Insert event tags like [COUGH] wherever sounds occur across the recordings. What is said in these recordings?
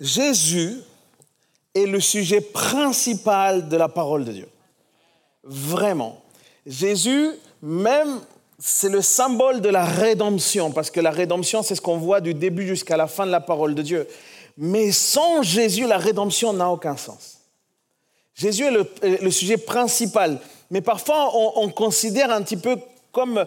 Jésus est le sujet principal de la parole de Dieu. Vraiment. Jésus, même, c'est le symbole de la rédemption, parce que la rédemption, c'est ce qu'on voit du début jusqu'à la fin de la parole de Dieu. Mais sans Jésus, la rédemption n'a aucun sens. Jésus est le, sujet principal. Mais parfois, on, considère un petit peu comme...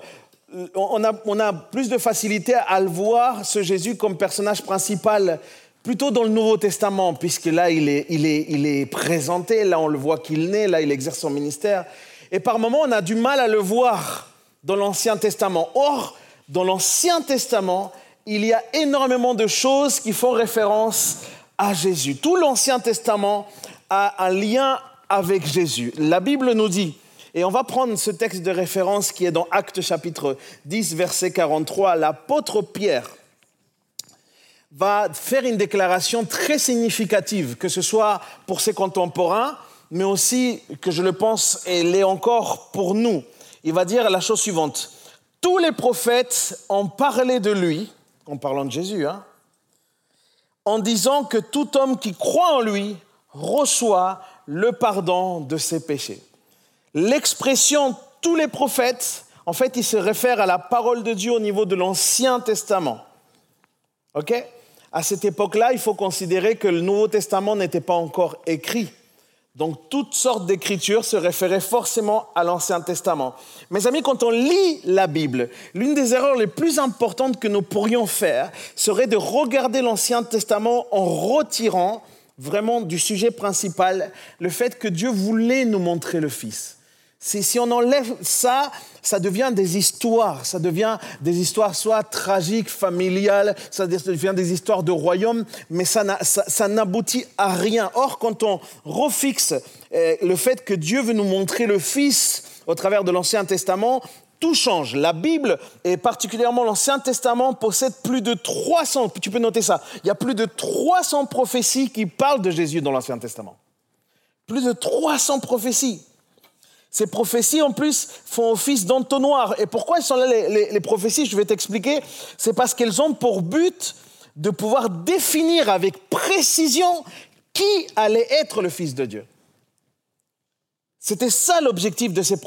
On a, plus de facilité à le voir, ce Jésus, comme personnage principal plutôt dans le Nouveau Testament, puisque là, il est, présenté, là, on le voit qu'il naît, là, il exerce son ministère. Et par moments, on a du mal à le voir dans l'Ancien Testament. Or, dans l'Ancien Testament, il y a énormément de choses qui font référence à Jésus. Tout l'Ancien Testament a un lien avec Jésus. La Bible nous dit, et on va prendre ce texte de référence qui est dans Actes chapitre 10, verset 43, l'apôtre Pierre va faire une déclaration très significative, que ce soit pour ses contemporains, mais aussi, que je le pense, elle est encore pour nous. Il va dire la chose suivante. Tous les prophètes ont parlé de lui, en parlant de Jésus, hein, en disant que tout homme qui croit en lui reçoit le pardon de ses péchés. L'expression tous les prophètes, en fait, il se réfère à la parole de Dieu au niveau de l'Ancien Testament. OK? À cette époque-là, il faut considérer que le Nouveau Testament n'était pas encore écrit. Donc toutes sortes d'écritures se référaient forcément à l'Ancien Testament. Mes amis, quand on lit la Bible, l'une des erreurs les plus importantes que nous pourrions faire serait de regarder l'Ancien Testament en retirant vraiment du sujet principal le fait que Dieu voulait nous montrer le Fils. Si on enlève ça, ça devient des histoires. Ça devient des histoires soit tragiques, familiales, ça devient des histoires de royaume, mais ça, n'aboutit à rien. Or, quand on refixe euh, le fait que Dieu veut nous montrer le Fils au travers de l'Ancien Testament, tout change. La Bible, et particulièrement l'Ancien Testament, possède plus de 300, tu peux noter ça, il y a plus de 300 prophéties qui parlent de Jésus dans l'Ancien Testament. Plus de 300 prophéties. Ces prophéties, en plus, font office d'entonnoir. Et pourquoi elles sont là, les, prophéties Je vais t'expliquer. C'est parce qu'elles ont pour but de pouvoir définir avec précision qui allait être le Fils de Dieu. C'était ça l'objectif de, ces,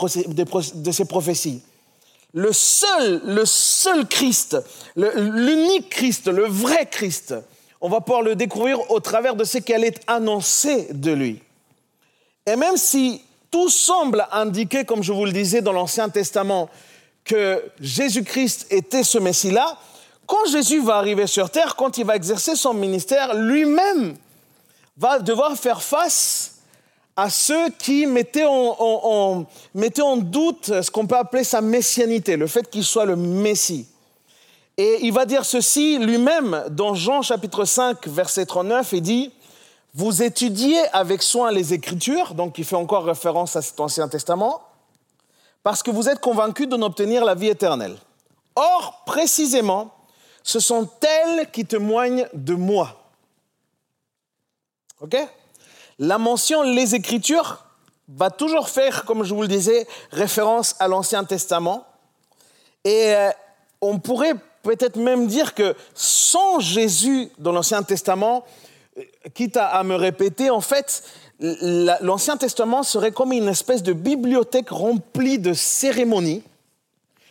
prophéties. Le seul, le seul Christ, l'unique Christ, le vrai Christ, on va pouvoir le découvrir au travers de ce qui allait être annoncé de lui. Et même si tout semble indiquer, comme je vous le disais dans l'Ancien Testament, que Jésus-Christ était ce Messie-là. Quand Jésus va arriver sur terre, quand il va exercer son ministère, lui-même va devoir faire face à ceux qui mettaient en, doute ce qu'on peut appeler sa messianité, le fait qu'il soit le Messie. Et il va dire ceci lui-même dans Jean chapitre 5, verset 39, il dit, vous étudiez avec soin les Écritures, donc il fait encore référence à cet Ancien Testament, parce que vous êtes convaincus d'en obtenir la vie éternelle. Or, précisément, ce sont elles qui témoignent de moi. OK? La mention les Écritures va toujours faire, comme je vous le disais, référence à l'Ancien Testament. Et euh, on pourrait peut-être même dire que sans Jésus dans l'Ancien Testament, quitte à, me répéter, en fait, l'Ancien Testament serait comme une espèce de bibliothèque remplie de cérémonies,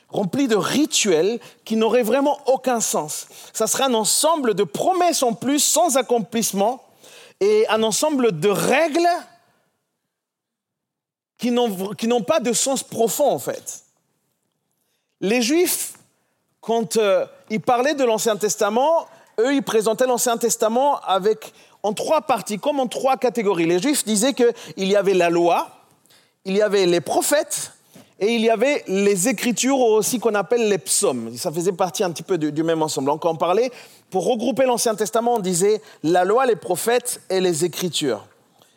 remplie de rituels qui n'auraient vraiment aucun sens. Ça serait un ensemble de promesses en plus sans accomplissement et un ensemble de règles qui n'ont pas de sens profond en fait. Les Juifs, quand euh, ils parlaient de l'Ancien Testament, eux, ils présentaient l'Ancien Testament avec, en trois parties, comme en trois catégories. Les Juifs disaient qu'il y avait la loi, il y avait les prophètes et il y avait les Écritures aussi qu'on appelle les psaumes. Ça faisait partie un petit peu du, même ensemble. Donc on parlait, pour regrouper l'Ancien Testament, on disait la loi, les prophètes et les Écritures.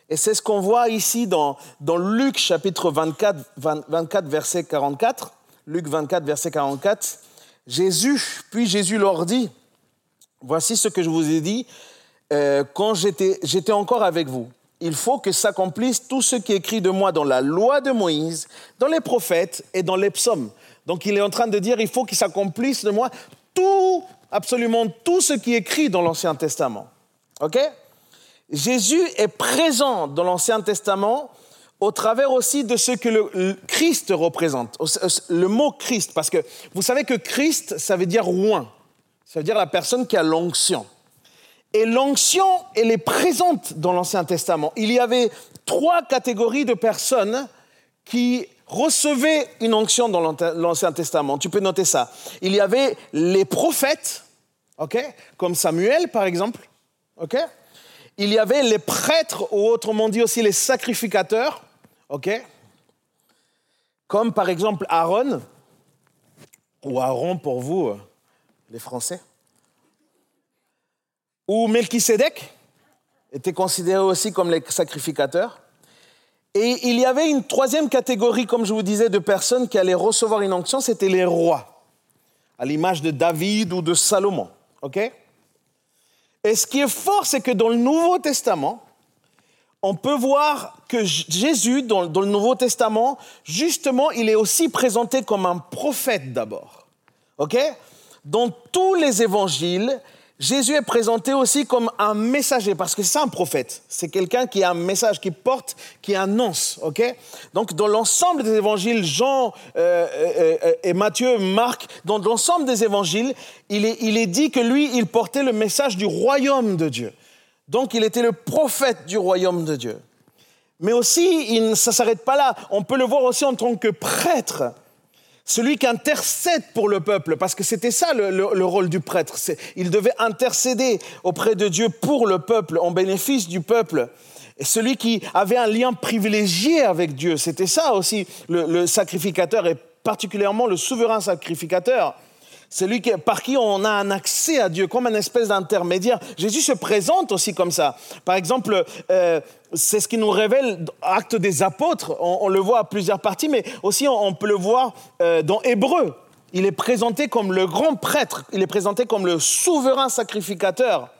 Et c'est ce qu'on voit ici dans, dans Luc chapitre 24, 24, verset 44. Luc 24, verset 44. Jésus, puis Jésus leur dit, Voici ce que je vous ai dit euh, quand j'étais encore avec vous. Il faut que s'accomplisse tout ce qui est écrit de moi dans la loi de Moïse, dans les prophètes et dans les psaumes. Donc il est en train de dire, il faut qu'il s'accomplisse de moi tout, absolument tout ce qui est écrit dans l'Ancien Testament. OK? Jésus est présent dans l'Ancien Testament au travers aussi de ce que le, Christ représente. Le mot Christ, parce que vous savez que Christ, ça veut dire oint. Ça veut dire la personne qui a l'onction. Et l'onction, elle est présente dans l'Ancien Testament. Il y avait trois catégories de personnes qui recevaient une onction dans l'Ancien Testament. Tu peux noter ça. Il y avait les prophètes, comme Samuel par exemple. Il y avait les prêtres, ou autrement dit aussi les sacrificateurs, comme par exemple Aaron, ou Aaron pour vous, euh, les Français, ou Melchisedec était considéré aussi comme les sacrificateurs. Et il y avait une troisième catégorie, comme je vous disais, de personnes qui allaient recevoir une onction, c'était les rois, à l'image de David ou de Salomon. Et ce qui est fort, c'est que dans le Nouveau Testament, on peut voir que Jésus, dans, le Nouveau Testament, justement, il est aussi présenté comme un prophète d'abord. Dans tous les évangiles, Jésus est présenté aussi comme un messager, parce que c'est un prophète. C'est quelqu'un qui a un message, qui porte, qui annonce. ok? Donc, dans l'ensemble des évangiles, Jean euh, euh, euh, et Matthieu, Marc, dans l'ensemble des évangiles, il est, dit que lui, il portait le message du royaume de Dieu. Donc, il était le prophète du royaume de Dieu. Mais aussi, il, ça ne s'arrête pas là. On peut le voir aussi en tant que prêtre celui qui intercède pour le peuple, parce que c'était ça le, rôle du prêtre. Il devait intercéder auprès de Dieu pour le peuple, en bénéfice du peuple. Et celui qui avait un lien privilégié avec Dieu, c'était ça aussi le sacrificateur, et particulièrement le souverain sacrificateur. C'est lui par qui on a un accès à Dieu, comme une espèce d'intermédiaire. Jésus se présente aussi comme ça. Par exemple, euh, c'est ce qui nous révèle Acte des Apôtres. On, le voit à plusieurs parties, mais aussi on, peut le voir euh, dans Hébreu. Il est présenté comme le grand prêtre, il est présenté comme le souverain sacrificateur.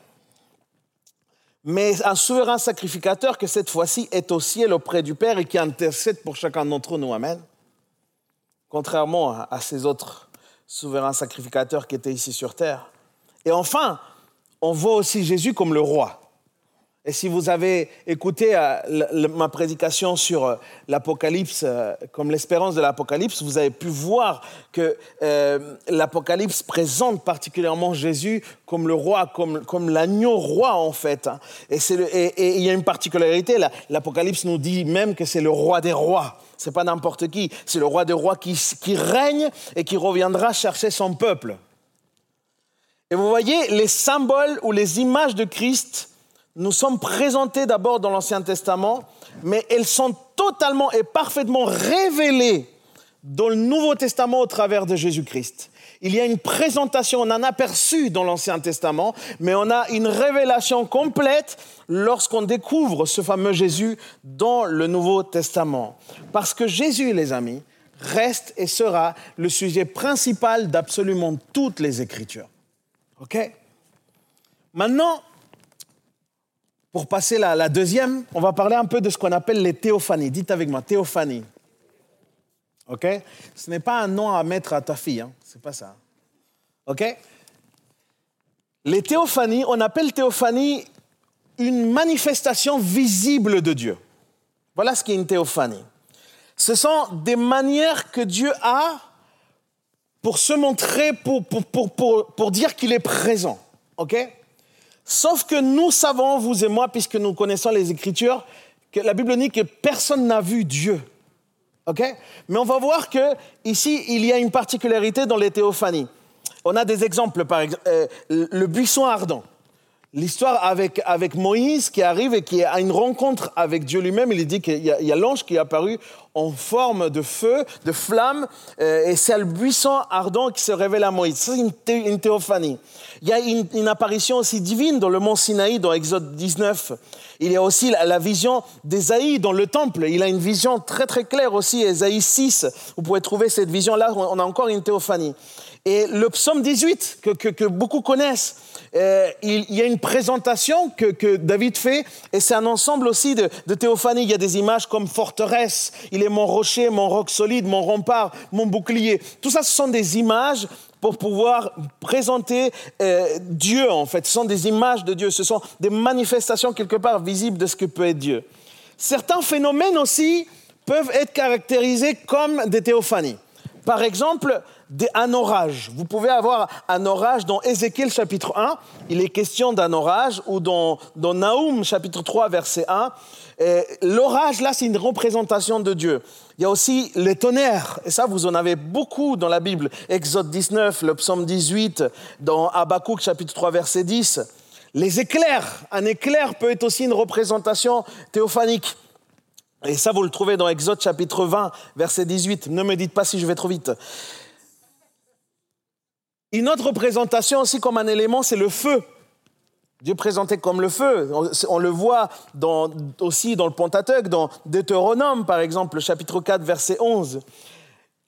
Mais un souverain sacrificateur que cette fois-ci est au ciel auprès du Père et qui intercède pour chacun d'entre nous. Amen. Contrairement à ces autres souverain sacrificateur qui était ici sur terre. Et enfin, on voit aussi Jésus comme le roi. Et si vous avez écouté euh, ma prédication sur euh, l'Apocalypse, euh, comme l'espérance de l'Apocalypse, vous avez pu voir que l'Apocalypse présente particulièrement Jésus comme le roi, comme, comme l'agneau roi en fait. Et, et, il y a une particularité, l'Apocalypse nous dit même que c'est le roi des rois. C'est pas n'importe qui, c'est le roi des rois qui, règne et qui reviendra chercher son peuple. Et vous voyez, les symboles ou les images de Christ nous sommes présentés d'abord dans l'Ancien Testament, mais elles sont totalement et parfaitement révélées dans le Nouveau Testament au travers de Jésus-Christ. Il y a une présentation, on en aperçu dans l'Ancien Testament, mais on a une révélation complète lorsqu'on découvre ce fameux Jésus dans le Nouveau Testament. Parce que Jésus, les amis, reste et sera le sujet principal d'absolument toutes les Écritures. OK? Maintenant, pour passer à la deuxième, on va parler un peu de ce qu'on appelle les théophanies. Dites avec moi, théophanie. OK? Ce n'est pas un nom à mettre à ta fille, hein? C'est pas ça. OK? Les théophanies, on appelle théophanie une manifestation visible de Dieu. Voilà ce qu'est une théophanie. Ce sont des manières que Dieu a pour se montrer, pour, pour, pour, pour dire qu'il est présent. OK? Sauf que nous savons, vous et moi, puisque nous connaissons les Écritures, que la Bible dit que personne n'a vu Dieu. OK? Mais on va voir que ici, il y a une particularité dans les théophanies. On a des exemples, par exemple, euh, le buisson ardent. L'histoire avec, Moïse qui arrive et qui a une rencontre avec Dieu lui-même, il dit qu'il y a, l'ange qui est apparu en forme de feu, de flamme, euh, et c'est le buisson ardent qui se révèle à Moïse. C'est une, théophanie. Il y a une, apparition aussi divine dans le mont Sinaï, dans Exode 19. Il y a aussi la, vision d'Ésaïe dans le temple. Il a une vision très très claire aussi, Ésaïe 6. Vous pouvez trouver cette vision-là, on a encore une théophanie. Et le psaume 18, que, beaucoup connaissent, euh, il, y a une présentation que, David fait, et c'est un ensemble aussi de, de théophanie. Il y a des images comme forteresse, il est mon rocher, mon roc solide, mon rempart, mon bouclier. Tout ça, ce sont des images pour pouvoir présenter euh, Dieu, en fait. Ce sont des images de Dieu, ce sont des manifestations quelque part visibles de ce que peut être Dieu. Certains phénomènes aussi peuvent être caractérisés comme des théophanies. Par exemple, un orage. Vous pouvez avoir un orage dans Ézéchiel chapitre 1, il est question d'un orage, ou dans, dans Naoum chapitre 3 verset 1. L'orage, là, c'est une représentation de Dieu. Il y a aussi les tonnerres, et ça, vous en avez beaucoup dans la Bible. Exode 19, le psaume 18, dans Habakkuk chapitre 3 verset 10. Les éclairs, un éclair peut être aussi une représentation théophanique. Et ça, vous le trouvez dans Exode chapitre 20, verset 18. Ne me dites pas si je vais trop vite. Une autre représentation aussi comme un élément, c'est le feu. Dieu présenté comme le feu. On, le voit aussi dans le Pentateuque, dans Deutéronome, par exemple, chapitre 4, verset 11.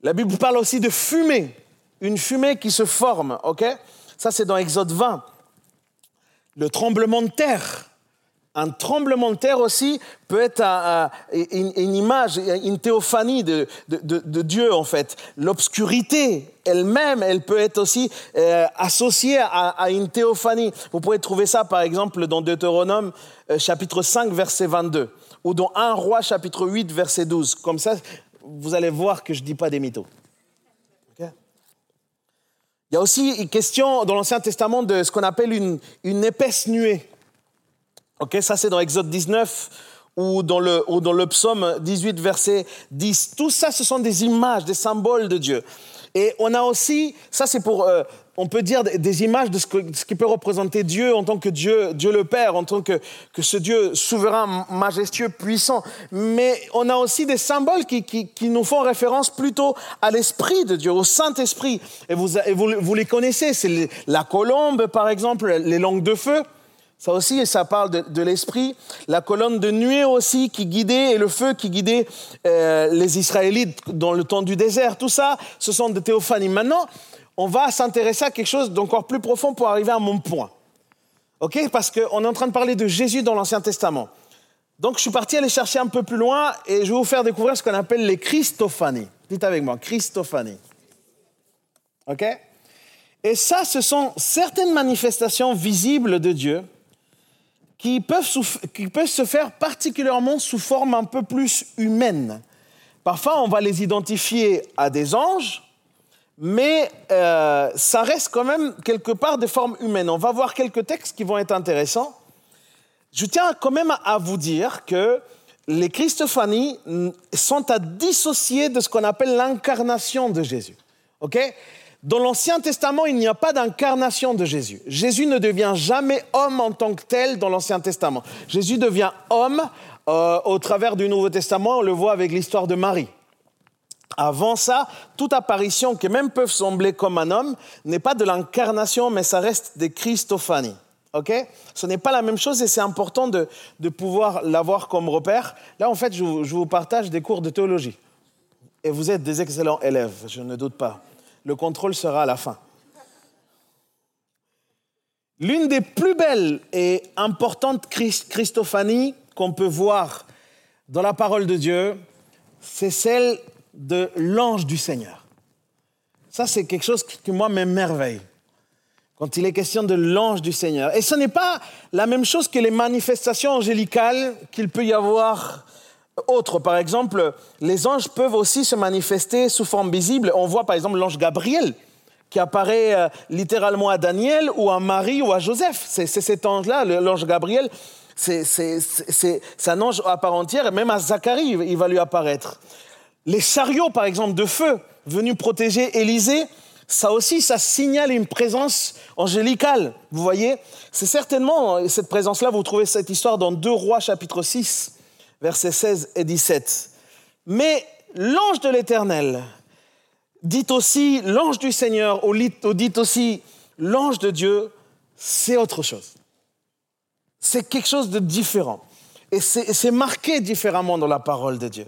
La Bible parle aussi de fumée, une fumée qui se forme, Ça, c'est dans Exode 20. Le tremblement de terre, un tremblement de terre aussi peut être une, image, une théophanie de, Dieu en fait. L'obscurité elle-même, elle peut être aussi euh, associée à, une théophanie. Vous pouvez trouver ça par exemple dans Deutéronome euh, chapitre 5 verset 22 ou dans 1 roi chapitre 8 verset 12. Comme ça, vous allez voir que je ne dis pas des mythos. Il y a aussi une question dans l'Ancien Testament de ce qu'on appelle une, épaisse nuée. Ok, ça c'est dans Exode 19 ou ou dans le psaume 18, verset 10. Tout ça, ce sont des images, des symboles de Dieu. Et on a aussi, ça c'est pour, euh, on peut dire des images de ce, qui peut représenter Dieu en tant que Dieu, Dieu le Père, en tant que, que ce Dieu souverain, majestueux, puissant. Mais on a aussi des symboles qui, qui, qui nous font référence plutôt à l'Esprit de Dieu, au Saint-Esprit. Et, vous, vous, vous les connaissez, c'est la colombe par exemple, les langues de feu. Ça aussi, ça parle de, l'esprit. La colonne de nuée aussi qui guidait, et le feu qui guidait euh, les Israélites dans le temps du désert. Tout ça, ce sont des théophanies. Maintenant, on va s'intéresser à quelque chose d'encore plus profond pour arriver à mon point. OK? Parce qu'on est en train de parler de Jésus dans l'Ancien Testament. Donc, je suis parti aller chercher un peu plus loin et je vais vous faire découvrir ce qu'on appelle les Christophanies. Dites avec moi, Christophanies. OK? Et ça, ce sont certaines manifestations visibles de Dieu qui peuvent, se faire particulièrement sous forme un peu plus humaine. Parfois, on va les identifier à des anges, mais euh, ça reste quand même quelque part de forme humaine. On va voir quelques textes qui vont être intéressants. Je tiens quand même à vous dire que les Christophanies sont à dissocier de ce qu'on appelle l'incarnation de Jésus. OK? Dans l'Ancien Testament, il n'y a pas d'incarnation de Jésus. Jésus ne devient jamais homme en tant que tel dans l'Ancien Testament. Jésus devient homme euh, au travers du Nouveau Testament, on le voit avec l'histoire de Marie. Avant ça, toute apparition qui même peut sembler comme un homme n'est pas de l'incarnation, mais ça reste des Christophanies. Ce n'est pas la même chose et c'est important de, pouvoir l'avoir comme repère. Là, en fait, je vous partage des cours de théologie. Et vous êtes des excellents élèves, je ne doute pas. Le contrôle sera à la fin. L'une des plus belles et importantes Christophanies qu'on peut voir dans la parole de Dieu, c'est celle de l'ange du Seigneur. Ça, c'est quelque chose qui, moi, m'émerveille quand il est question de l'ange du Seigneur. Et ce n'est pas la même chose que les manifestations angélicales qu'il peut y avoir autre, par exemple, les anges peuvent aussi se manifester sous forme visible. On voit par exemple l'ange Gabriel qui apparaît euh, littéralement à Daniel ou à Marie ou à Joseph. C'est cet ange-là, l'ange Gabriel, c'est un ange à part entière, et même à Zacharie, il va lui apparaître. Les chariots, par exemple, de feu, venus protéger Élisée, ça aussi, ça signale une présence angélicale. Vous voyez C'est certainement, cette présence-là, vous trouvez cette histoire dans 2 Rois chapitre 6 versets 16 et 17. Mais l'ange de l'Éternel dit aussi l'ange du Seigneur ou dit aussi l'ange de Dieu, c'est autre chose. C'est quelque chose de différent. Et c'est marqué différemment dans la parole de Dieu.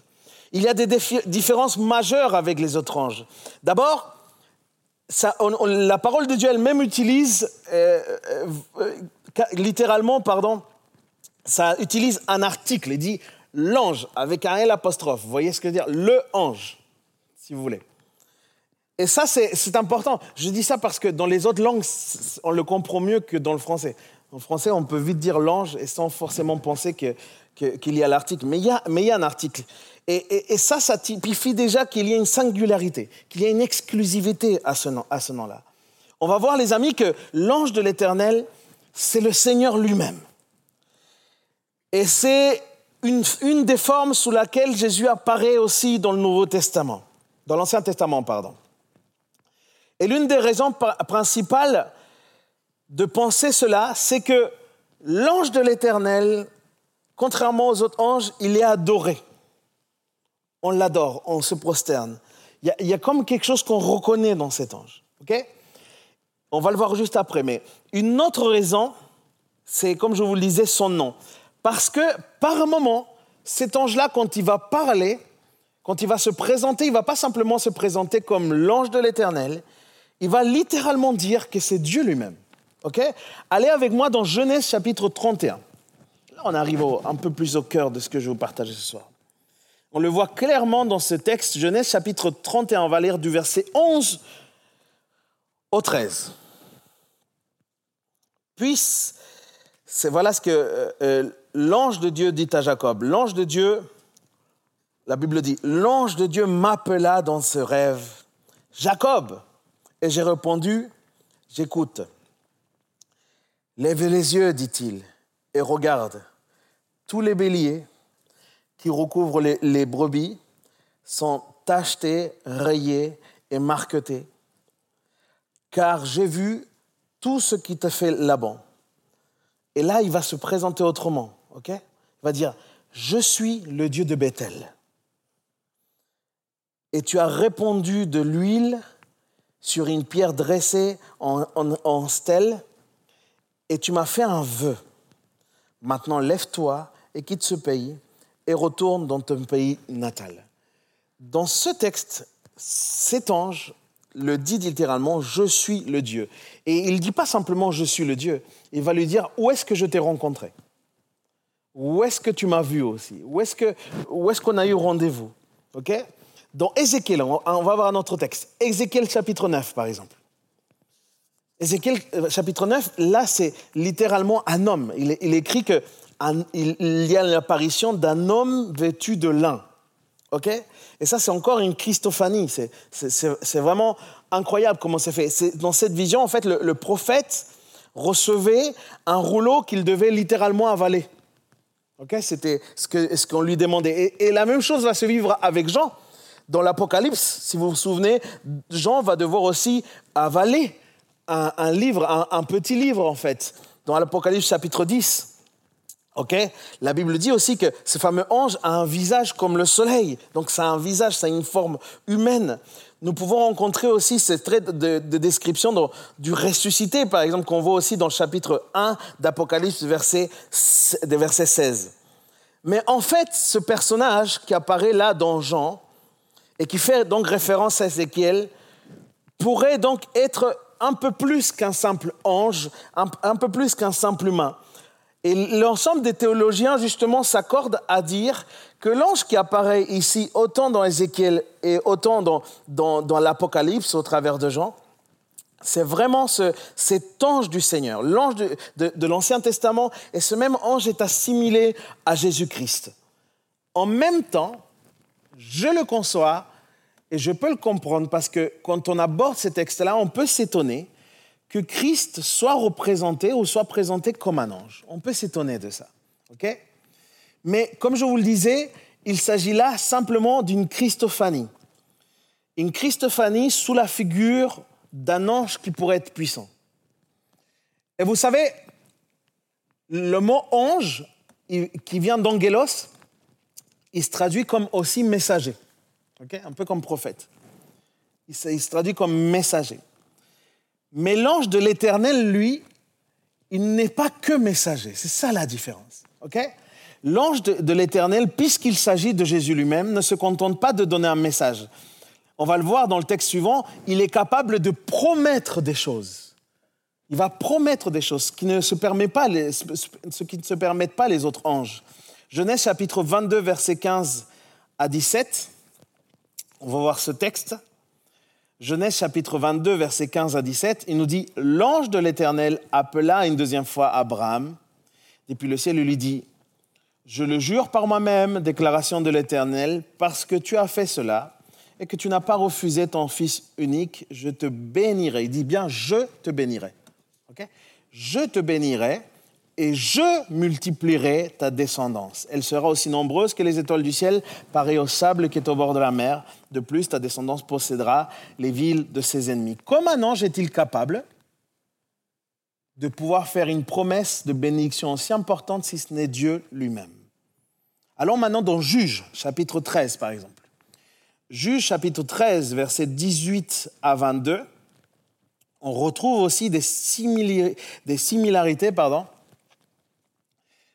Il y a des différences majeures avec les autres anges. D'abord, la parole de Dieu elle-même utilise, euh, euh, littéralement, pardon, ça utilise un article. Il dit l'ange avec un L apostrophe. Vous voyez ce que je veux dire? Le ange, si vous voulez. Et ça, c'est important. Je dis ça parce que dans les autres langues, on le comprend mieux que dans le français. En français, on peut vite dire l'ange et sans forcément penser qu'il que, y a l'article. Mais il y a, mais il y a un article. Et, et, ça, ça typifie déjà qu'il y a une singularité, qu'il y a une exclusivité à ce, nom, à ce nom-là. On va voir, les amis, que l'ange de l'Éternel, c'est le Seigneur lui-même. Et c'est une, des formes sous laquelle Jésus apparaît aussi dans le Nouveau Testament, dans l'Ancien Testament, pardon. Et l'une des raisons principales de penser cela, c'est que l'ange de l'Éternel, contrairement aux autres anges, il est adoré. On l'adore, on se prosterne. Il y, a, comme quelque chose qu'on reconnaît dans cet ange. ok? On va le voir juste après. Mais une autre raison, c'est, comme je vous le disais, son nom. Parce que par moment, cet ange-là, quand il va parler, quand il va se présenter, il ne va pas simplement se présenter comme l'ange de l'Éternel, il va littéralement dire que c'est Dieu lui-même. OK? Allez avec moi dans Genèse chapitre 31. Là, on arrive un peu plus au cœur de ce que je vais vous partager ce soir. On le voit clairement dans ce texte, Genèse chapitre 31. On va lire du verset 11 au 13. Puis, voilà ce que euh, euh, l'ange de Dieu dit à Jacob. L'ange de Dieu, la Bible dit, l'ange de Dieu m'appela dans ce rêve. Jacob, et j'ai répondu, j'écoute. Lève les yeux, dit-il, et regarde. Tous les béliers qui recouvrent les, brebis sont tachetés, rayés et marquetés. Car j'ai vu tout ce qui te fait là-bas. Et là, il va se présenter autrement. Ok? Il va dire, je suis le Dieu de Bethel. Et tu as répondu de l'huile sur une pierre dressée en, stèle, et tu m'as fait un vœu. Maintenant, lève-toi et quitte ce pays et retourne dans ton pays natal. Dans ce texte, cet ange le dit littéralement, je suis le Dieu. Et il ne dit pas simplement je suis le Dieu, il va lui dire où est-ce que je t'ai rencontré? Où est-ce que tu m'as vu aussi? Où est-ce qu'on est a eu rendez-vous? Ok? Dans Ézéchiel, on va voir un autre texte. Ézéchiel chapitre 9, par exemple. Ézéchiel euh, chapitre 9, là, c'est littéralement un homme. Il, écrit qu'il y a l'apparition d'un homme vêtu de lin. OK? Et ça, c'est encore une Christophanie. C'est vraiment incroyable comment c'est fait. Dans cette vision, en fait, le, prophète recevait un rouleau qu'il devait littéralement avaler. OK C'était ce qu'on lui demandait. et, la même chose va se vivre avec Jean. Dans l'Apocalypse, si vous vous souvenez, Jean va devoir aussi avaler un, livre, un, petit livre en fait, dans l'Apocalypse chapitre 10. Ok La Bible dit aussi que ce fameux ange a un visage comme le soleil. Donc ça a un visage, ça a une forme humaine. Nous pouvons rencontrer aussi ces traits de, description du ressuscité, par exemple, qu'on voit aussi dans le chapitre 1 d'Apocalypse, verset, verset 16. Mais en fait, ce personnage qui apparaît là dans Jean, et qui fait donc référence à Ézéchiel, pourrait donc être un peu plus qu'un simple ange, un, peu plus qu'un simple humain. Et l'ensemble des théologiens, justement, s'accordent à dire que l'ange qui apparaît ici, autant dans Ézéchiel et autant dans, dans, l'Apocalypse au travers de Jean, c'est vraiment ce, cet ange du Seigneur, l'ange de, de l'Ancien Testament, et ce même ange est assimilé à Jésus-Christ. En même temps, je le conçois, et je peux le comprendre parce que quand on aborde ces textes-là, on peut s'étonner que Christ soit représenté ou soit présenté comme un ange. On peut s'étonner de ça. Mais comme je vous le disais, il s'agit là simplement d'une Christophanie. Une Christophanie sous la figure d'un ange qui pourrait être puissant. Et vous savez, le mot ange, qui vient d'angelos, il se traduit comme aussi messager un peu comme prophète. Il se, traduit comme messager. Mais l'ange de l'Éternel, lui, il n'est pas que messager. C'est ça la différence. L'ange de, l'Éternel, puisqu'il s'agit de Jésus lui-même, ne se contente pas de donner un message. On va le voir dans le texte suivant, il est capable de promettre des choses. Il va promettre des choses, qui ne se, pas ce qui ne se permettent pas les autres anges. Genèse chapitre 22, verset 15 à 17. On va voir ce texte. Genèse chapitre 22, versets 15 à 17, il nous dit, l'ange de l'Éternel appela une deuxième fois Abraham. Depuis le ciel, il lui dit, je le jure par moi-même, déclaration de l'Éternel, parce que tu as fait cela et que tu n'as pas refusé ton fils unique, je te bénirai. Il dit bien, je te bénirai. je te bénirai et je multiplierai ta descendance. Elle sera aussi nombreuse que les étoiles du ciel, pareille au sable qui est au bord de la mer. De plus, ta descendance possédera les villes de ses ennemis. Comment un ange est-il capable de pouvoir faire une promesse de bénédiction aussi importante si ce n'est Dieu lui-même? Allons maintenant dans Juge, chapitre 13 par exemple. Juge, chapitre 13, versets 18 à 22. On retrouve aussi des, des similarités pardon,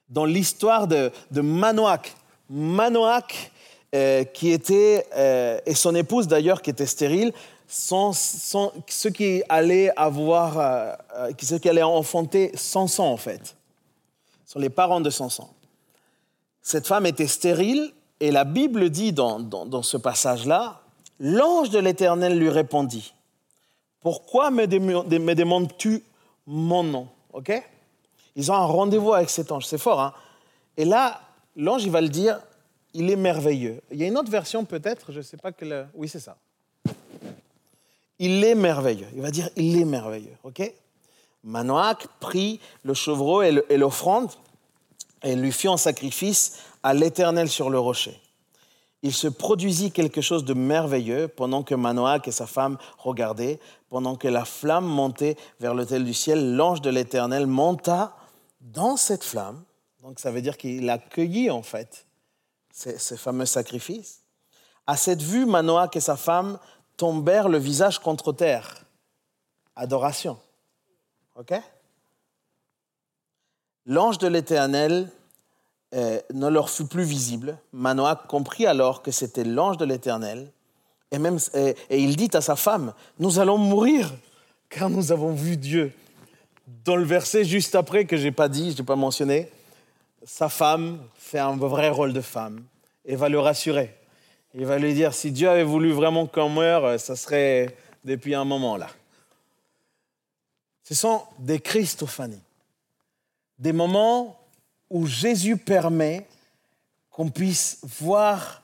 dans l'histoire de, de, Manoach. Manoach, euh, qui était, euh, et son épouse d'ailleurs, qui était stérile, sont, ceux qui allaient avoir, euh, ceux qui allaient enfanter Samson en fait. Sont les parents de Samson. Cette femme était stérile et la Bible dit dans, dans, ce passage-là, l'ange de l'Éternel lui répondit, pourquoi me, me demandes-tu mon nom? Ils ont un rendez-vous avec cet ange, c'est fort. Hein Et là, l'ange, il va le dire, il est merveilleux. Il y a une autre version peut-être, je ne sais pas quelle... Oui, c'est ça. Il est merveilleux. Il va dire, il est merveilleux. OK? Manoach prit le chevreau et l'offrande et lui fit en sacrifice à l'Éternel sur le rocher. Il se produisit quelque chose de merveilleux pendant que Manoach et sa femme regardaient, pendant que la flamme montait vers l'autel du ciel, l'ange de l'Éternel monta dans cette flamme, donc ça veut dire qu'il a cueilli en fait ce, fameux sacrifice. À cette vue, Manoach et sa femme tombèrent le visage contre terre. Adoration. OK? L'ange de l'Éternel euh, ne leur fut plus visible. Manoach comprit alors que c'était l'ange de l'Éternel. Et il dit à sa femme, nous allons mourir car nous avons vu Dieu dans le verset juste après que je n'ai pas dit, je n'ai pas mentionné, sa femme fait un vrai rôle de femme et va le rassurer. Il va lui dire, si Dieu avait voulu vraiment qu'on meure, ça serait depuis un moment là. Ce sont des Christophanies, des moments où Jésus permet qu'on puisse voir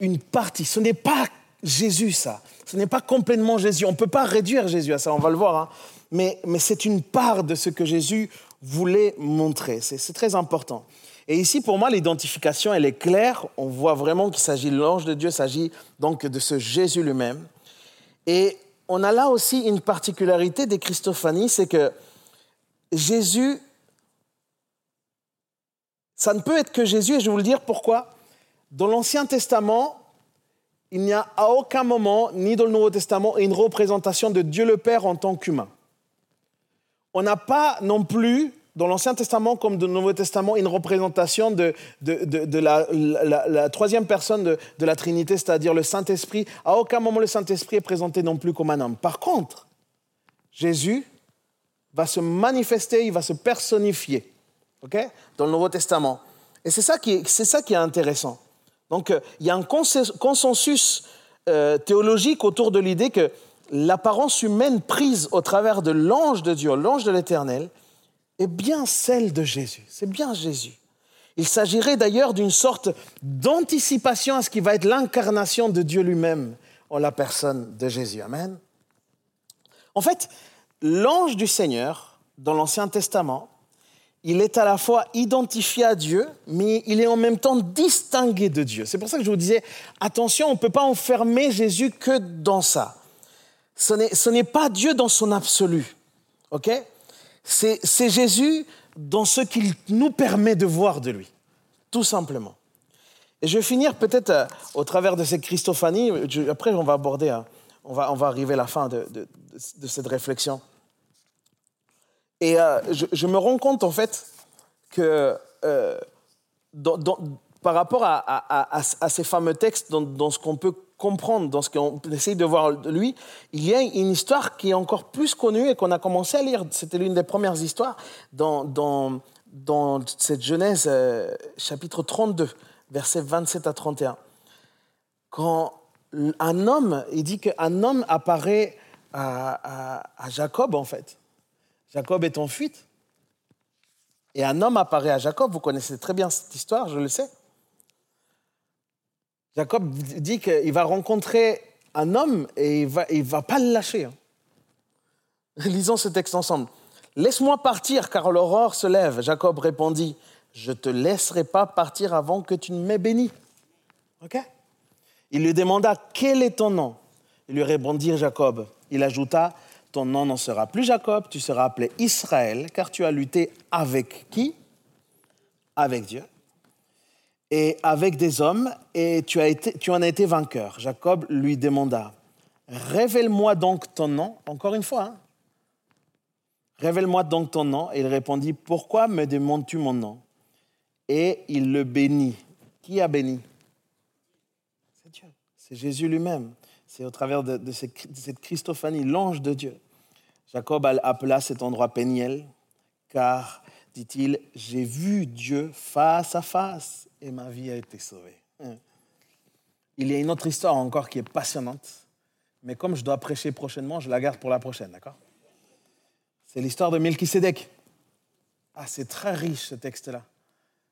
une partie. Ce n'est pas Jésus ça, ce n'est pas complètement Jésus. On ne peut pas réduire Jésus à ça, on va le voir. Hein mais, c'est une part de ce que Jésus voulait montrer. C'est très important. Et ici, pour moi, l'identification, elle est claire. On voit vraiment qu'il s'agit de l'ange de Dieu, s'agit donc de ce Jésus lui-même. Et on a là aussi une particularité des Christophanies, c'est que Jésus, ça ne peut être que Jésus, et je vais vous le dire pourquoi. Dans l'Ancien Testament, il n'y a à aucun moment, ni dans le Nouveau Testament, une représentation de Dieu le Père en tant qu'humain on n'a pas non plus, dans l'Ancien Testament comme dans le Nouveau Testament, une représentation de, la, troisième personne de, la Trinité, c'est-à-dire le Saint-Esprit. À aucun moment le Saint-Esprit est présenté non plus comme un homme. Par contre, Jésus va se manifester, il va se personnifier dans le Nouveau Testament. Et c'est ça, qui est, intéressant. Donc, euh, il y a un consensus euh, théologique autour de l'idée que l'apparence humaine prise au travers de l'ange de Dieu, l'ange de l'Éternel, est bien celle de Jésus. C'est bien Jésus. Il s'agirait d'ailleurs d'une sorte d'anticipation à ce qui va être l'incarnation de Dieu lui-même en la personne de Jésus. Amen. En fait, l'ange du Seigneur, dans l'Ancien Testament, il est à la fois identifié à Dieu, mais il est en même temps distingué de Dieu. C'est pour ça que je vous disais, attention, on ne peut pas enfermer Jésus que dans ça ce n'est pas Dieu dans son absolu. OK? C'est Jésus dans ce qu'il nous permet de voir de lui, tout simplement. Et je vais finir peut-être euh, au travers de ces Christophanies. après, on va aborder, hein, on, va, arriver à la fin de, cette réflexion. Et euh, je, me rends compte, en fait, que euh, par rapport à, ces fameux textes, dans ce qu'on peut comprendre dans ce qu'on essaye de voir de lui, il y a une histoire qui est encore plus connue et qu'on a commencé à lire. C'était l'une des premières histoires dans, dans, dans cette Genèse euh, chapitre 32, versets 27 à 31. Quand un homme, il dit qu'un homme apparaît à, Jacob en fait. Jacob est en fuite. Et un homme apparaît à Jacob, vous connaissez très bien cette histoire, je le sais. Jacob dit qu'il va rencontrer un homme et il ne va, pas le lâcher. Hein. [LAUGHS] Lisons ce texte ensemble. Laisse-moi partir car l'aurore se lève. Jacob répondit, je ne te laisserai pas partir avant que tu ne m'aies béni. OK? Il lui demanda, quel est ton nom? Il lui répondit Jacob. Il ajouta, ton nom n'en sera plus Jacob, tu seras appelé Israël, car tu as lutté avec qui? Avec Dieu. Et avec des hommes, et tu, as été, tu en as été vainqueur. Jacob lui demanda, révèle-moi donc ton nom, encore une fois, hein. révèle-moi donc ton nom. Et il répondit, pourquoi me demandes-tu mon nom? Et il le bénit. Qui a béni? C'est Dieu, c'est Jésus lui-même. C'est au travers de, cette Christophanie, l'ange de Dieu. Jacob appela cet endroit Péniel, car, dit-il, j'ai vu Dieu face à face et ma vie a été sauvée. Hein. Il y a une autre histoire encore qui est passionnante, mais comme je dois prêcher prochainement, je la garde pour la prochaine, d'accord? C'est l'histoire de Melchisedec. Ah, c'est très riche ce texte-là.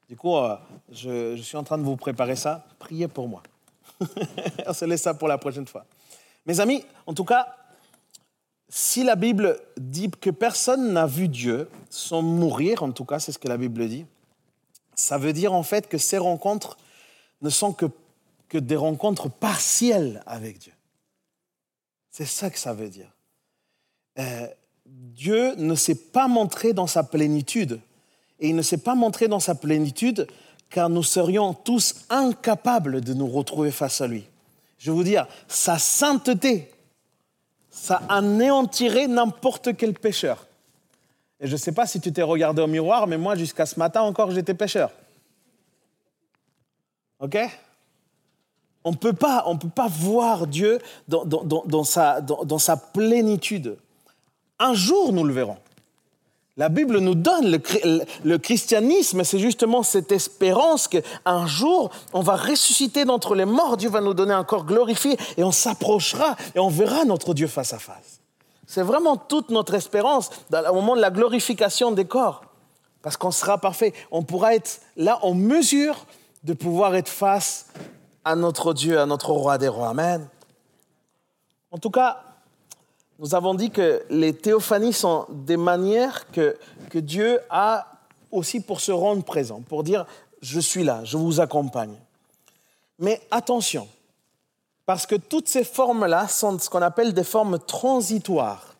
Du coup, euh, je, je suis en train de vous préparer ça. Priez pour moi. [LAUGHS] On se laisse ça pour la prochaine fois. Mes amis, en tout cas, si la Bible dit que personne n'a vu Dieu sans mourir, en tout cas, c'est ce que la Bible dit, ça veut dire en fait que ces rencontres ne sont que, que des rencontres partielles avec Dieu. C'est ça que ça veut dire. Euh, Dieu ne s'est pas montré dans sa plénitude. Et il ne s'est pas montré dans sa plénitude car nous serions tous incapables de nous retrouver face à lui. Je veux dire, sa sainteté, ça anéantirait n'importe quel pécheur. Et je ne sais pas si tu t'es regardé au miroir, mais moi, jusqu'à ce matin encore, j'étais pécheur. OK? On ne peut pas voir Dieu dans, sa, dans sa plénitude. Un jour, nous le verrons. La Bible nous donne le, christianisme, c'est justement cette espérance qu'un jour, on va ressusciter d'entre les morts, Dieu va nous donner un corps glorifié et on s'approchera et on verra notre Dieu face à face. C'est vraiment toute notre espérance au moment de la glorification des corps, parce qu'on sera parfait. On pourra être là en mesure de pouvoir être face à notre Dieu, à notre roi des rois. Amen. En tout cas, nous avons dit que les théophanies sont des manières que, que Dieu a aussi pour se rendre présent, pour dire je suis là, je vous accompagne. Mais attention, parce que toutes ces formes-là sont ce qu'on appelle des formes transitoires.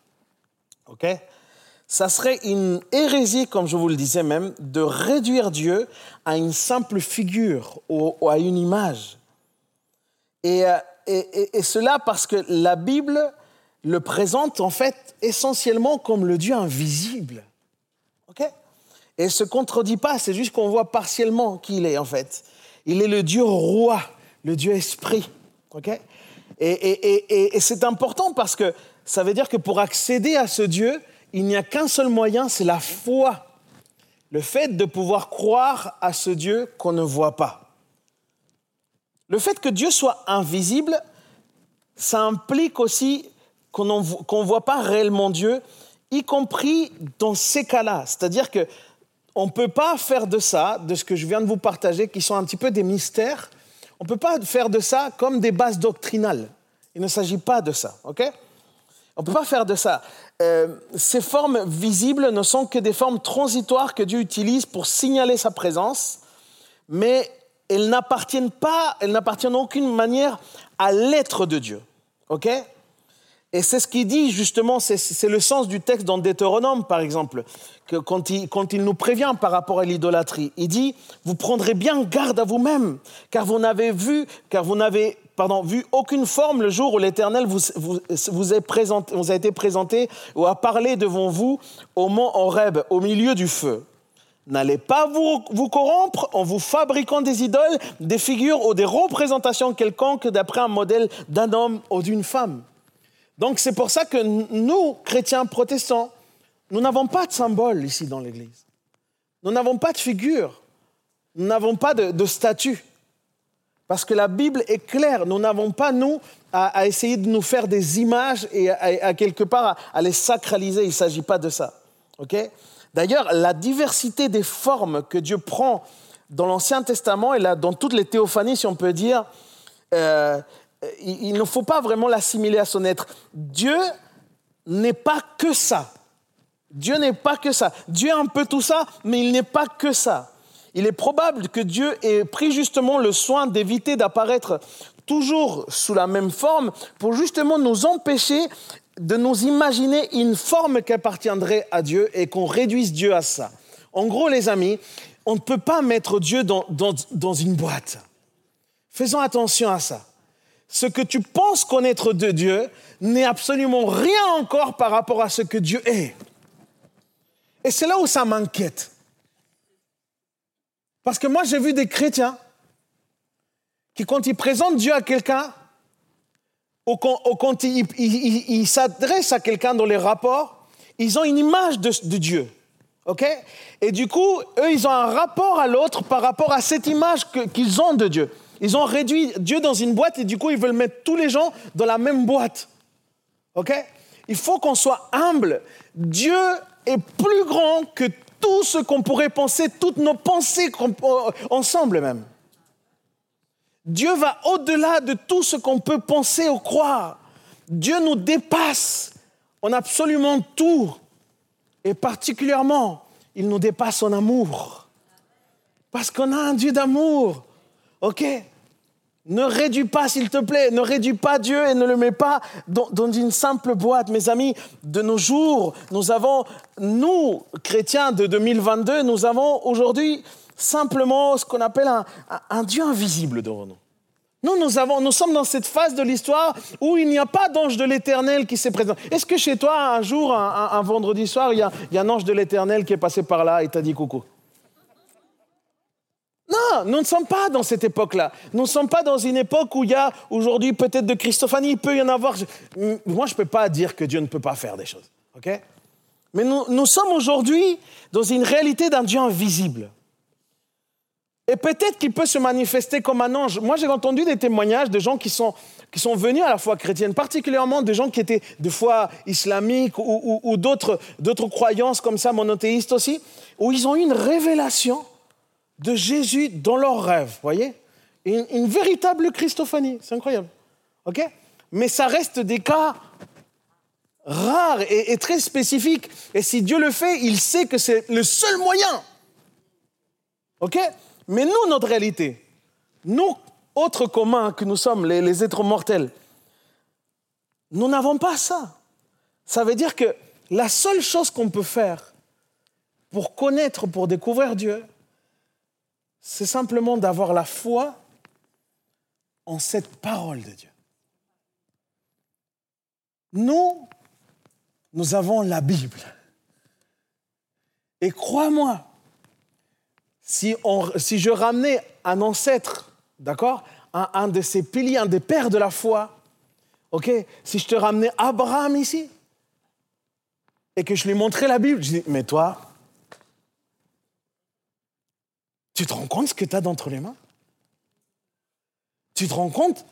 OK? Ça serait une hérésie, comme je vous le disais même, de réduire Dieu à une simple figure ou, à une image. Et, euh, et, et cela parce que la Bible le présente en fait essentiellement comme le Dieu invisible. OK? Et ne se contredit pas, c'est juste qu'on voit partiellement qui il est en fait. Il est le Dieu roi, le Dieu esprit. OK? Et, et c'est important parce que ça veut dire que pour accéder à ce Dieu, il n'y a qu'un seul moyen, c'est la foi. Le fait de pouvoir croire à ce Dieu qu'on ne voit pas. Le fait que Dieu soit invisible, ça implique aussi qu'on ne voit pas réellement Dieu, y compris dans ces cas-là. C'est-à-dire que on ne peut pas faire de ça, de ce que je viens de vous partager, qui sont un petit peu des mystères, on ne peut pas faire de ça comme des bases doctrinales. Il ne s'agit pas de ça, ok? On ne peut pas faire de ça. Euh, ces formes visibles ne sont que des formes transitoires que Dieu utilise pour signaler sa présence, mais elles n'appartiennent pas, elles n'appartiennent en aucune manière à l'être de Dieu, ok? Et c'est ce qu'il dit justement, c'est le sens du texte dans Deutéronome, par exemple, quand, il, nous prévient par rapport à l'idolâtrie. Il dit, vous prendrez bien garde à vous-même, car vous n'avez vu, car vous n'avez vu aucune forme le jour où l'Éternel vous, vous, présenté, vous a été présenté ou a parlé devant vous au mont Horeb, au milieu du feu. N'allez pas vous, vous, corrompre en vous fabriquant des idoles, des figures ou des représentations quelconques d'après un modèle d'un homme ou d'une femme. Donc c'est pour ça que nous, chrétiens protestants, nous n'avons pas de symbole ici dans l'Église. Nous n'avons pas de figure. Nous n'avons pas de, statut. Parce que la Bible est claire. Nous n'avons pas, nous, à, essayer de nous faire des images et à, quelque part à, les sacraliser. Il ne s'agit pas de ça. D'ailleurs, la diversité des formes que Dieu prend dans l'Ancien Testament et dans toutes les théophanies, si on peut dire, euh, il, il ne faut pas vraiment l'assimiler à son être. Dieu n'est pas que ça. Dieu n'est pas que ça. Dieu est un peu tout ça, mais il n'est pas que ça. Il est probable que Dieu ait pris justement le soin d'éviter d'apparaître toujours sous la même forme pour justement nous empêcher de nous imaginer une forme qui appartiendrait à Dieu et qu'on réduise Dieu à ça. En gros, les amis, on ne peut pas mettre Dieu dans une boîte. Faisons attention à ça. Ce que tu penses connaître de Dieu n'est absolument rien encore par rapport à ce que Dieu est. Et c'est là où ça m'inquiète. Parce que moi, j'ai vu des chrétiens qui, quand ils présentent Dieu à quelqu'un, ou quand, ils s'adressent à quelqu'un dans les rapports, ils ont une image de, Dieu. Et du coup, eux, ils ont un rapport à l'autre par rapport à cette image qu'ils ont de Dieu. Ils ont réduit Dieu dans une boîte et du coup, ils veulent mettre tous les gens dans la même boîte. OK? Il faut qu'on soit humble. Dieu est plus grand que tout ce qu'on pourrait penser, toutes nos pensées ensemble même. Dieu va au-delà de tout ce qu'on peut penser ou croire. Dieu nous dépasse en absolument tout. Et particulièrement, il nous dépasse en amour. Parce qu'on a un Dieu d'amour. OK? Ne réduis pas, s'il te plaît, ne réduis pas Dieu et ne le mets pas dans, une simple boîte. Mes amis, de nos jours, nous avons, nous, chrétiens de 2022, nous avons aujourd'hui simplement ce qu'on appelle un, Dieu invisible devant nous. Nous, nous, sommes dans cette phase de l'histoire où il n'y a pas d'ange de l'éternel qui s'est présent. Est-ce que chez toi, un jour, un, vendredi soir, il y, a, il y a un ange de l'éternel qui est passé par là et t'a dit coucou? Non, nous ne sommes pas dans cette époque-là. Nous ne sommes pas dans une époque où il y a aujourd'hui peut-être de Christophanie, il peut y en avoir. Moi, je ne peux pas dire que Dieu ne peut pas faire des choses. ok? Mais nous, sommes aujourd'hui dans une réalité d'un Dieu invisible. Et peut-être qu'il peut se manifester comme un ange. Moi, j'ai entendu des témoignages de gens qui sont, qui sont venus à la foi chrétienne, particulièrement des gens qui étaient de foi islamique ou, ou d'autres croyances comme ça, monothéistes aussi, où ils ont eu une révélation de Jésus dans leurs rêves, voyez? Une, véritable Christophanie, c'est incroyable. OK? Mais ça reste des cas rares et, très spécifiques. Et si Dieu le fait, il sait que c'est le seul moyen. Mais nous, notre réalité, nous, autres communs que nous sommes, les êtres mortels, nous n'avons pas ça. Ça veut dire que la seule chose qu'on peut faire pour connaître, pour découvrir Dieu, c'est simplement d'avoir la foi en cette parole de Dieu. Nous, nous avons la Bible. Et crois-moi, si, si, je ramenais un ancêtre, d'accord, un, de ces piliers, un des pères de la foi, ok, si je te ramenais Abraham ici, et que je lui montrais la Bible, je dis, mais toi, tu te rends compte ce que tu as d'entre les mains? Tu te rends compte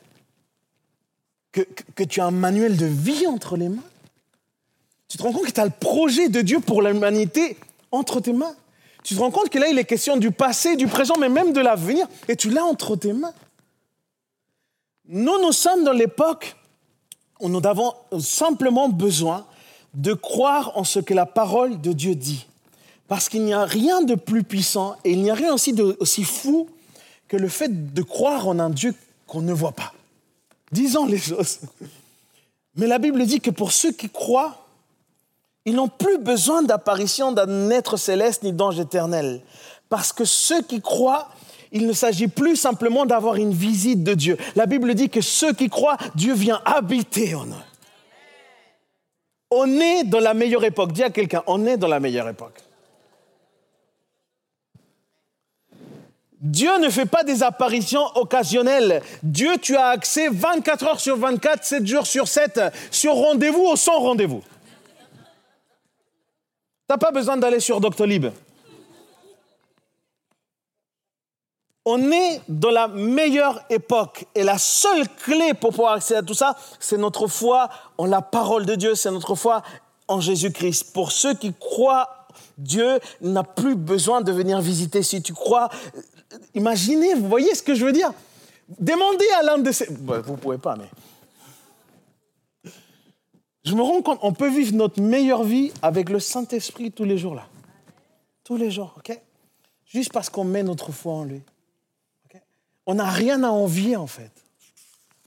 que, que, tu as un manuel de vie entre les mains? Tu te rends compte que tu as le projet de Dieu pour l'humanité entre tes mains? Tu te rends compte que là, il est question du passé, du présent, mais même de l'avenir, et tu l'as entre tes mains? Nous, nous sommes dans l'époque où nous avons simplement besoin de croire en ce que la parole de Dieu dit. Parce qu'il n'y a rien de plus puissant et il n'y a rien aussi de aussi fou que le fait de croire en un Dieu qu'on ne voit pas. Disons les choses. Mais la Bible dit que pour ceux qui croient, ils n'ont plus besoin d'apparition d'un être céleste ni d'ange éternel. Parce que ceux qui croient, il ne s'agit plus simplement d'avoir une visite de Dieu. La Bible dit que ceux qui croient, Dieu vient habiter en eux. On est dans la meilleure époque. Dis à quelqu'un, on est dans la meilleure époque. Dieu ne fait pas des apparitions occasionnelles. Dieu, tu as accès 24 heures sur 24, 7 jours sur 7, sur rendez-vous ou sans rendez-vous. Tu n'as pas besoin d'aller sur Doctolib. On est dans la meilleure époque et la seule clé pour pouvoir accéder à tout ça, c'est notre foi en la parole de Dieu, c'est notre foi en Jésus-Christ. Pour ceux qui croient, Dieu n'a plus besoin de venir visiter. Si tu crois, imaginez, vous voyez ce que je veux dire Demandez à l'un de ces... vous ne pouvez pas, mais... Je me rends compte, on peut vivre notre meilleure vie avec le Saint-Esprit tous les jours là. Tous les jours, ok? Juste parce qu'on met notre foi en lui. On n'a rien à envier en fait.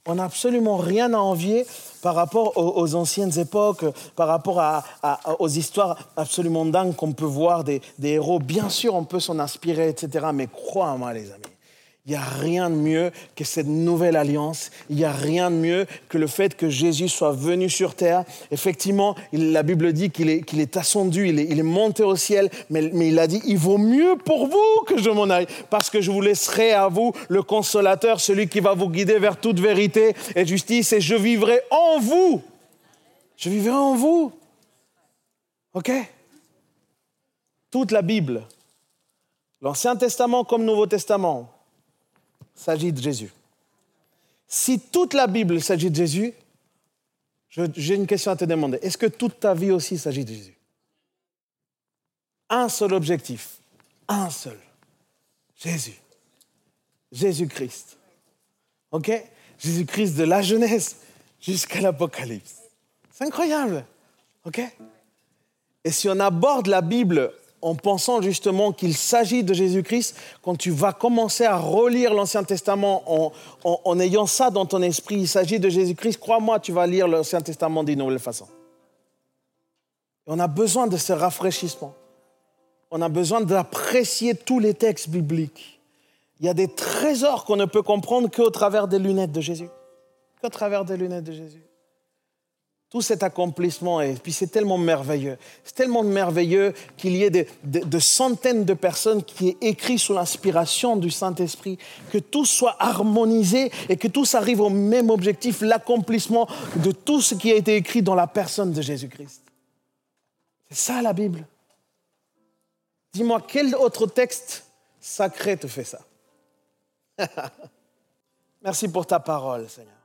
On n'a absolument rien à envier par rapport aux, anciennes époques, par rapport aux histoires absolument dingues qu'on peut voir des, des héros. Bien sûr, on peut s'en inspirer, etc. Mais crois-moi, les amis, il n'y a rien de mieux que cette nouvelle alliance. Il n'y a rien de mieux que le fait que Jésus soit venu sur terre. Effectivement, la Bible dit qu'il est, qu'il ascendu, il est, monté au ciel, mais, mais, il a dit, il vaut mieux pour vous que je m'en aille, parce que je vous laisserai à vous le consolateur, celui qui va vous guider vers toute vérité et justice, et je vivrai en vous. Je vivrai en vous. OK? Toute la Bible, l'Ancien Testament comme Nouveau Testament, s'agit de Jésus. Si toute la Bible s'agit de Jésus, j'ai une question à te demander. Est-ce que toute ta vie aussi s'agit de Jésus? Un seul objectif, un seul. Jésus. Jésus-Christ. OK? Jésus-Christ de la Genèse jusqu'à l'Apocalypse. C'est incroyable. OK? Et si on aborde la Bible en pensant justement qu'il s'agit de Jésus-Christ, quand tu vas commencer à relire l'Ancien Testament en, ayant ça dans ton esprit, il s'agit de Jésus-Christ, crois-moi, tu vas lire l'Ancien Testament d'une nouvelle façon. on a besoin de ce rafraîchissement. On a besoin d'apprécier tous les textes bibliques. Il y a des trésors qu'on ne peut comprendre qu'au travers des lunettes de Jésus. Qu'au travers des lunettes de Jésus tout cet accomplissement. Et puis c'est tellement merveilleux. C'est tellement merveilleux qu'il y ait de, centaines de personnes qui aient écrit sous l'inspiration du Saint-Esprit, que tout soit harmonisé et que tous arrivent au même objectif, l'accomplissement de tout ce qui a été écrit dans la personne de Jésus-Christ. C'est ça la Bible. Dis-moi, quel autre texte sacré te fait ça? [LAUGHS] Merci pour ta parole, Seigneur.